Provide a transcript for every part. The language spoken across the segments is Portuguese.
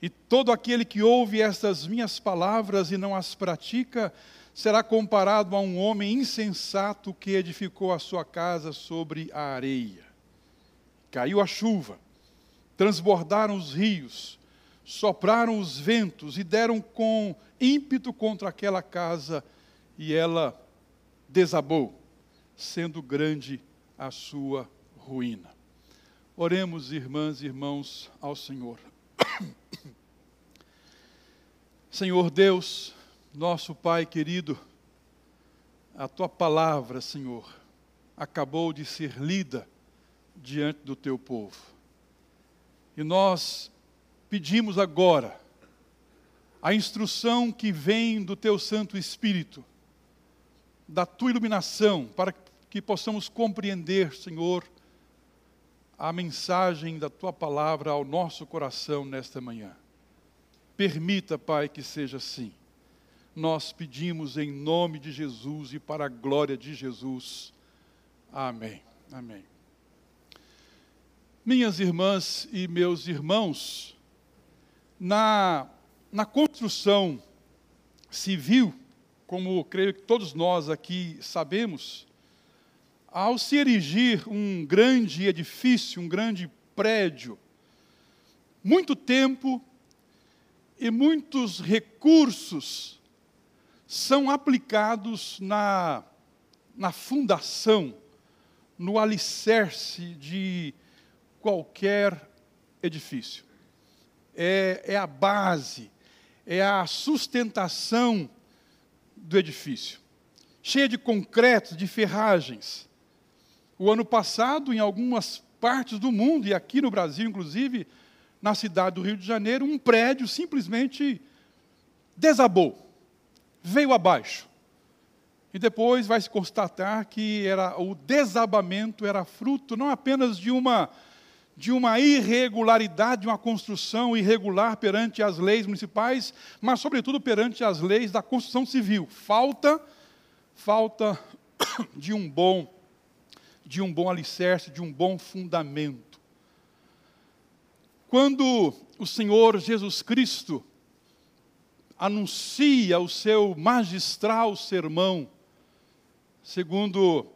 E todo aquele que ouve estas minhas palavras e não as pratica, será comparado a um homem insensato que edificou a sua casa sobre a areia. Caiu a chuva, transbordaram os rios, sopraram os ventos e deram com ímpeto contra aquela casa, e ela desabou, sendo grande a sua ruína. Oremos, irmãs e irmãos, ao Senhor. Senhor Deus, nosso Pai querido, a tua palavra, Senhor, acabou de ser lida diante do teu povo. E nós pedimos agora a instrução que vem do teu Santo Espírito, da tua iluminação, para que possamos compreender, Senhor, a mensagem da tua palavra ao nosso coração nesta manhã. Permita, Pai, que seja assim. Nós pedimos em nome de Jesus e para a glória de Jesus. Amém. Amém. Minhas irmãs e meus irmãos, na, na construção civil, como creio que todos nós aqui sabemos, ao se erigir um grande edifício, um grande prédio, muito tempo e muitos recursos são aplicados na, na fundação, no alicerce de qualquer edifício. É, é a base, é a sustentação do edifício. Cheia de concreto, de ferragens. O ano passado, em algumas partes do mundo, e aqui no Brasil, inclusive, na cidade do Rio de Janeiro, um prédio simplesmente desabou, veio abaixo. E depois vai se constatar que era o desabamento era fruto não apenas de uma de uma irregularidade, de uma construção irregular perante as leis municipais, mas sobretudo perante as leis da construção civil. Falta falta de um bom de um bom alicerce, de um bom fundamento. Quando o Senhor Jesus Cristo anuncia o seu magistral sermão, segundo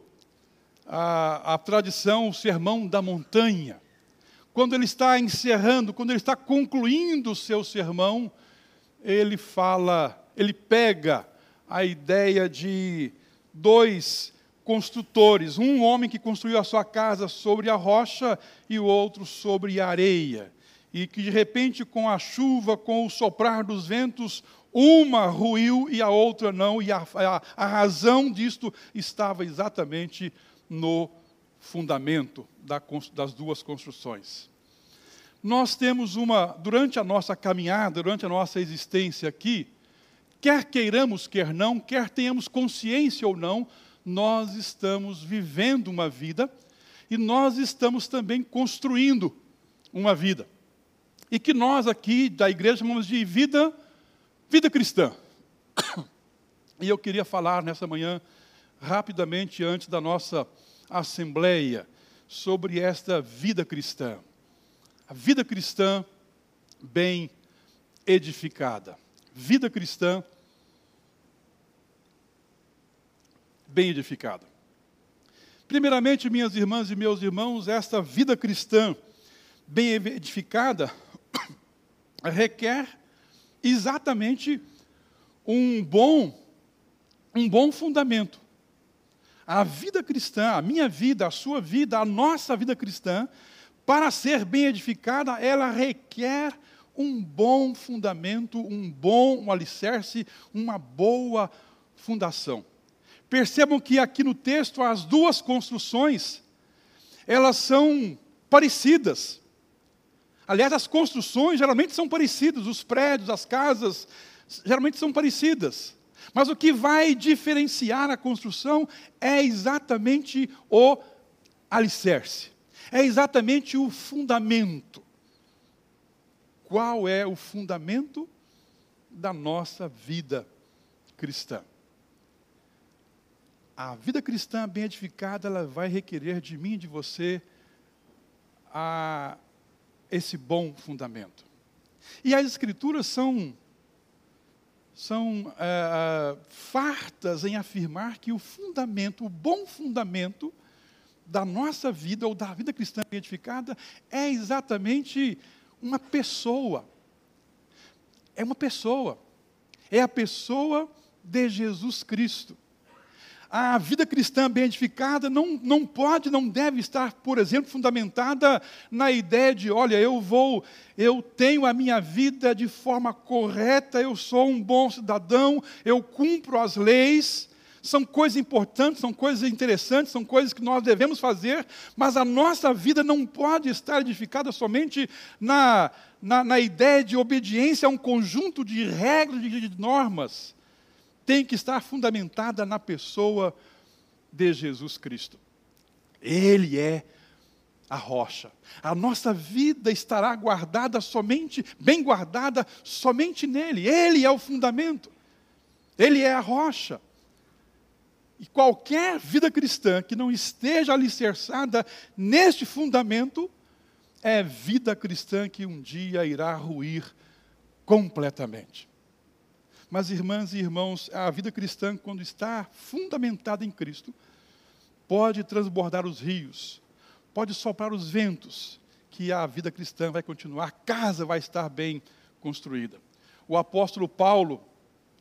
a, a tradição, o sermão da montanha, quando ele está encerrando, quando ele está concluindo o seu sermão, ele fala, ele pega a ideia de dois construtores, um homem que construiu a sua casa sobre a rocha e o outro sobre a areia e que de repente, com a chuva, com o soprar dos ventos, uma ruiu e a outra não, e a, a, a razão disto estava exatamente no fundamento da, das duas construções. Nós temos uma, durante a nossa caminhada, durante a nossa existência aqui, quer queiramos, quer não, quer tenhamos consciência ou não, nós estamos vivendo uma vida e nós estamos também construindo uma vida e que nós aqui da igreja chamamos de vida, vida cristã. E eu queria falar nessa manhã, rapidamente, antes da nossa assembleia, sobre esta vida cristã. A vida cristã bem edificada. Vida cristã bem edificada. Primeiramente, minhas irmãs e meus irmãos, esta vida cristã bem edificada requer exatamente um bom um bom fundamento. A vida cristã, a minha vida, a sua vida, a nossa vida cristã, para ser bem edificada, ela requer um bom fundamento, um bom um alicerce, uma boa fundação. Percebam que aqui no texto as duas construções, elas são parecidas. Aliás, as construções geralmente são parecidas, os prédios, as casas geralmente são parecidas. Mas o que vai diferenciar a construção é exatamente o alicerce, é exatamente o fundamento. Qual é o fundamento da nossa vida cristã? A vida cristã bem edificada, ela vai requerer de mim e de você a esse bom fundamento. E as escrituras são são é, fartas em afirmar que o fundamento, o bom fundamento da nossa vida ou da vida cristã edificada é exatamente uma pessoa. É uma pessoa. É a pessoa de Jesus Cristo a vida cristã bem edificada não, não pode, não deve estar, por exemplo, fundamentada na ideia de, olha, eu vou, eu tenho a minha vida de forma correta, eu sou um bom cidadão, eu cumpro as leis. São coisas importantes, são coisas interessantes, são coisas que nós devemos fazer, mas a nossa vida não pode estar edificada somente na, na, na ideia de obediência a um conjunto de regras, de, de normas tem que estar fundamentada na pessoa de Jesus Cristo. Ele é a rocha. A nossa vida estará guardada somente, bem guardada somente nele. Ele é o fundamento. Ele é a rocha. E qualquer vida cristã que não esteja alicerçada neste fundamento é vida cristã que um dia irá ruir completamente. Mas, irmãs e irmãos, a vida cristã, quando está fundamentada em Cristo, pode transbordar os rios, pode soprar os ventos, que a vida cristã vai continuar, a casa vai estar bem construída. O apóstolo Paulo,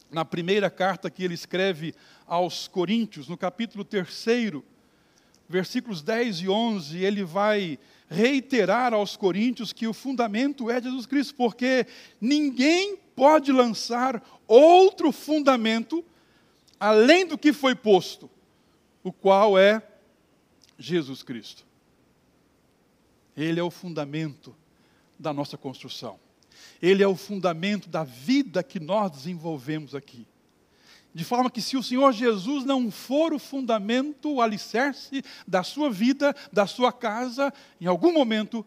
na primeira carta que ele escreve aos Coríntios, no capítulo 3, versículos 10 e 11, ele vai reiterar aos Coríntios que o fundamento é Jesus Cristo, porque ninguém pode lançar outro fundamento além do que foi posto, o qual é Jesus Cristo. Ele é o fundamento da nossa construção. Ele é o fundamento da vida que nós desenvolvemos aqui. De forma que, se o Senhor Jesus não for o fundamento, o alicerce da sua vida, da sua casa, em algum momento,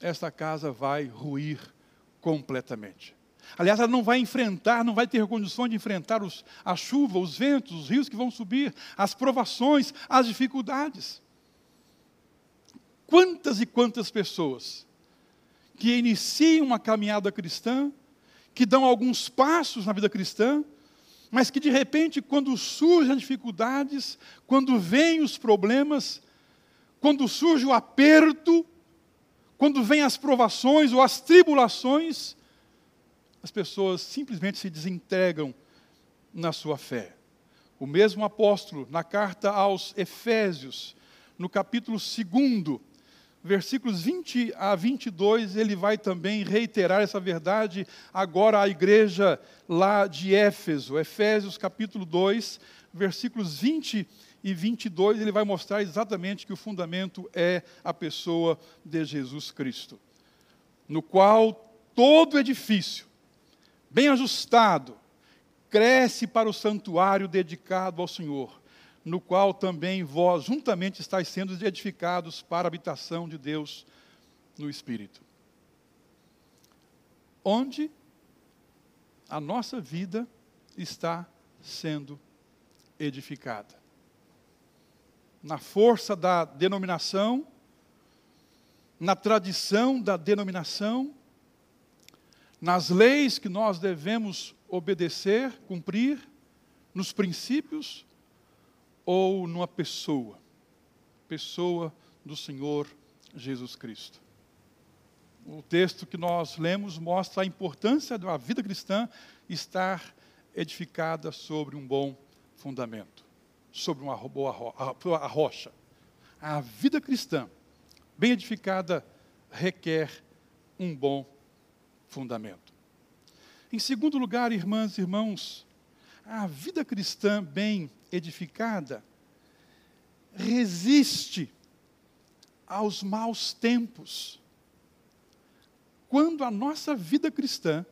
esta casa vai ruir completamente. Aliás, ela não vai enfrentar, não vai ter condições de enfrentar os, a chuva, os ventos, os rios que vão subir, as provações, as dificuldades. Quantas e quantas pessoas que iniciam uma caminhada cristã, que dão alguns passos na vida cristã, mas que de repente, quando surgem as dificuldades, quando vêm os problemas, quando surge o aperto, quando vêm as provações ou as tribulações, as pessoas simplesmente se desentregam na sua fé. O mesmo apóstolo, na carta aos Efésios, no capítulo 2, versículos 20 a 22, ele vai também reiterar essa verdade agora à igreja lá de Éfeso. Efésios capítulo 2, versículos 20 e 22, ele vai mostrar exatamente que o fundamento é a pessoa de Jesus Cristo, no qual todo edifício bem ajustado, cresce para o santuário dedicado ao Senhor, no qual também vós juntamente estáis sendo edificados para a habitação de Deus no Espírito. Onde a nossa vida está sendo edificada. Na força da denominação, na tradição da denominação, nas leis que nós devemos obedecer, cumprir, nos princípios ou numa pessoa, pessoa do Senhor Jesus Cristo. O texto que nós lemos mostra a importância da vida cristã estar edificada sobre um bom fundamento, sobre uma boa rocha. A vida cristã, bem edificada, requer um bom fundamento. Em segundo lugar, irmãs e irmãos, a vida cristã bem edificada resiste aos maus tempos. Quando a nossa vida cristã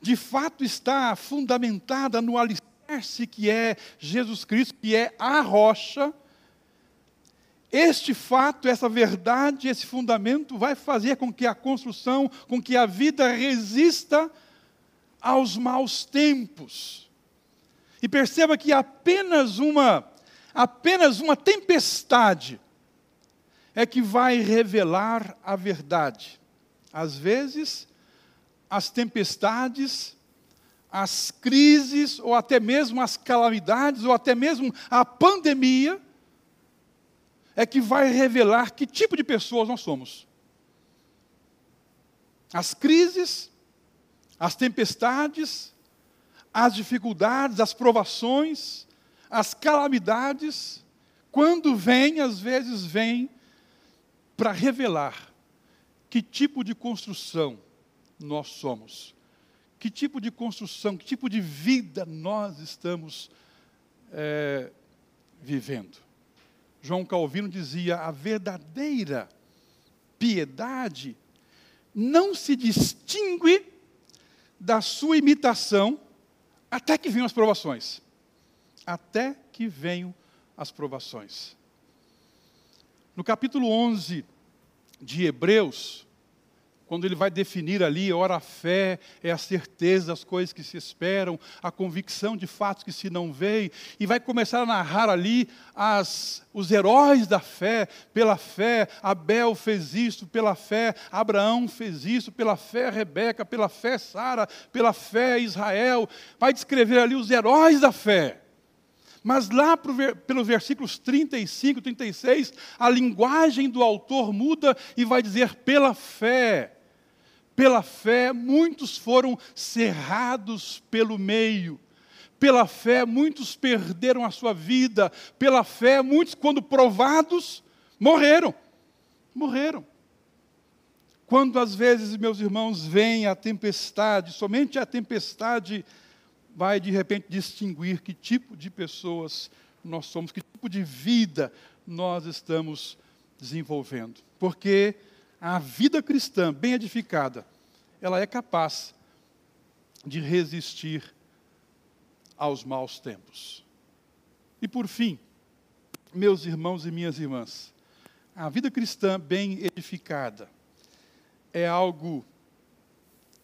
de fato está fundamentada no alicerce que é Jesus Cristo, que é a rocha, este fato, essa verdade, esse fundamento vai fazer com que a construção, com que a vida resista aos maus tempos. E perceba que apenas uma apenas uma tempestade é que vai revelar a verdade. Às vezes, as tempestades, as crises, ou até mesmo as calamidades, ou até mesmo a pandemia, é que vai revelar que tipo de pessoas nós somos. As crises, as tempestades, as dificuldades, as provações, as calamidades, quando vêm, às vezes vêm para revelar que tipo de construção nós somos, que tipo de construção, que tipo de vida nós estamos é, vivendo. João Calvino dizia: a verdadeira piedade não se distingue da sua imitação até que venham as provações. Até que venham as provações. No capítulo 11 de Hebreus, quando ele vai definir ali, ora a fé é a certeza das coisas que se esperam, a convicção de fatos que se não veem, e vai começar a narrar ali as, os heróis da fé, pela fé, Abel fez isso, pela fé, Abraão fez isso, pela fé, Rebeca, pela fé, Sara, pela fé, Israel, vai descrever ali os heróis da fé. Mas lá pelos versículos 35, 36, a linguagem do autor muda e vai dizer: pela fé. Pela fé, muitos foram cerrados pelo meio. Pela fé, muitos perderam a sua vida. Pela fé, muitos, quando provados, morreram. Morreram. Quando às vezes, meus irmãos, vem a tempestade, somente a tempestade vai de repente distinguir que tipo de pessoas nós somos, que tipo de vida nós estamos desenvolvendo. Porque a vida cristã bem edificada, ela é capaz de resistir aos maus tempos. E por fim, meus irmãos e minhas irmãs, a vida cristã bem edificada é algo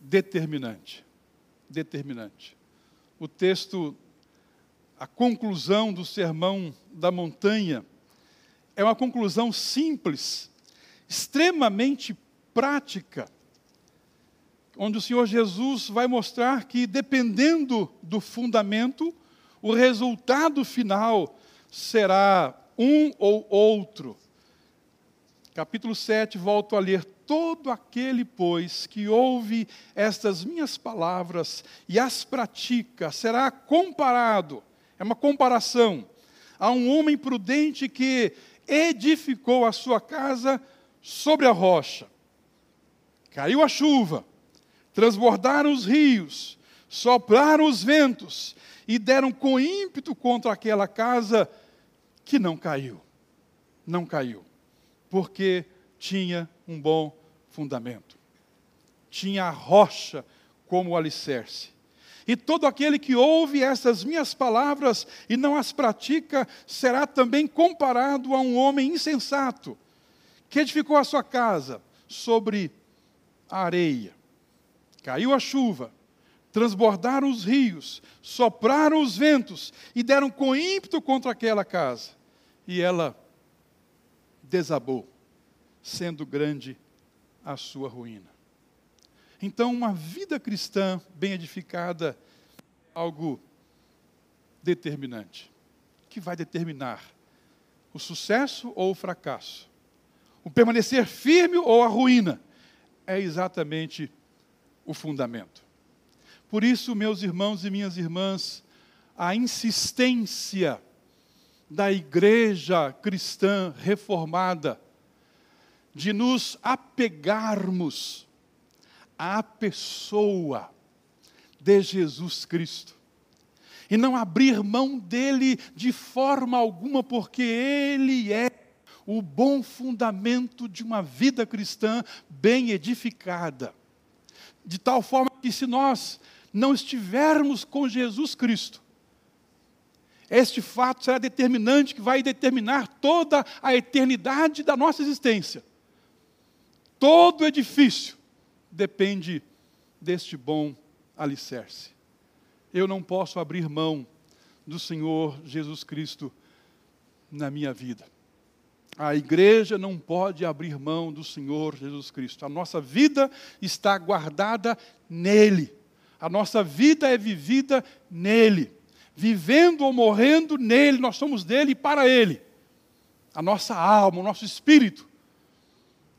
determinante. Determinante o texto, a conclusão do sermão da montanha, é uma conclusão simples, extremamente prática, onde o Senhor Jesus vai mostrar que, dependendo do fundamento, o resultado final será um ou outro. Capítulo 7, volto a ler. Todo aquele, pois, que ouve estas minhas palavras e as pratica, será comparado, é uma comparação, a um homem prudente que edificou a sua casa sobre a rocha. Caiu a chuva, transbordaram os rios, sopraram os ventos e deram com ímpeto contra aquela casa que não caiu. Não caiu, porque tinha um bom fundamento. Tinha a rocha como alicerce. E todo aquele que ouve essas minhas palavras e não as pratica, será também comparado a um homem insensato, que edificou a sua casa sobre a areia. Caiu a chuva, transbordaram os rios, sopraram os ventos e deram com ímpeto contra aquela casa. E ela desabou, sendo grande a sua ruína. Então, uma vida cristã bem edificada é algo determinante, que vai determinar o sucesso ou o fracasso, o permanecer firme ou a ruína, é exatamente o fundamento. Por isso, meus irmãos e minhas irmãs, a insistência da igreja cristã reformada de nos apegarmos à pessoa de Jesus Cristo e não abrir mão dele de forma alguma, porque ele é o bom fundamento de uma vida cristã bem edificada. De tal forma que, se nós não estivermos com Jesus Cristo, este fato será determinante, que vai determinar toda a eternidade da nossa existência. Todo edifício depende deste bom alicerce. Eu não posso abrir mão do Senhor Jesus Cristo na minha vida. A igreja não pode abrir mão do Senhor Jesus Cristo. A nossa vida está guardada nele. A nossa vida é vivida nele vivendo ou morrendo nele, nós somos dele e para ele. A nossa alma, o nosso espírito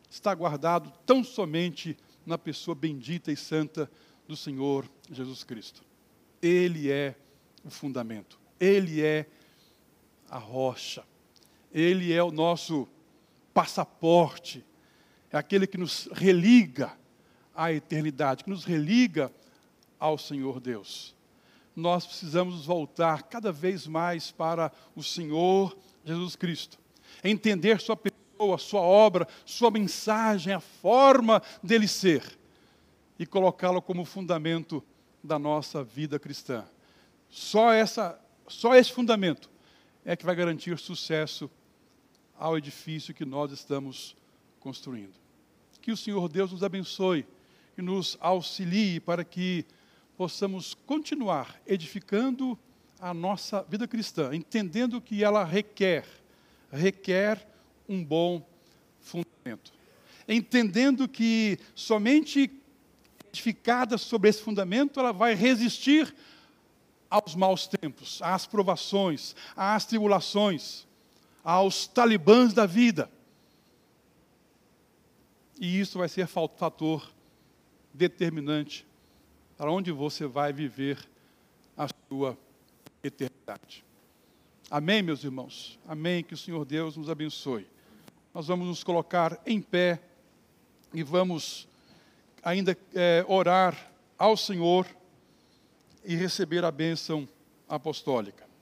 está guardado tão somente na pessoa bendita e santa do Senhor Jesus Cristo. Ele é o fundamento, ele é a rocha, ele é o nosso passaporte, é aquele que nos religa à eternidade, que nos religa ao Senhor Deus nós precisamos voltar cada vez mais para o Senhor Jesus Cristo. Entender Sua pessoa, Sua obra, Sua mensagem, a forma dele ser e colocá-lo como fundamento da nossa vida cristã. Só, essa, só esse fundamento é que vai garantir sucesso ao edifício que nós estamos construindo. Que o Senhor Deus nos abençoe e nos auxilie para que possamos continuar edificando a nossa vida cristã, entendendo que ela requer, requer um bom fundamento. Entendendo que somente edificada sobre esse fundamento, ela vai resistir aos maus tempos, às provações, às tribulações, aos talibãs da vida. E isso vai ser fator determinante para onde você vai viver a sua eternidade. Amém, meus irmãos? Amém. Que o Senhor Deus nos abençoe. Nós vamos nos colocar em pé e vamos ainda é, orar ao Senhor e receber a bênção apostólica.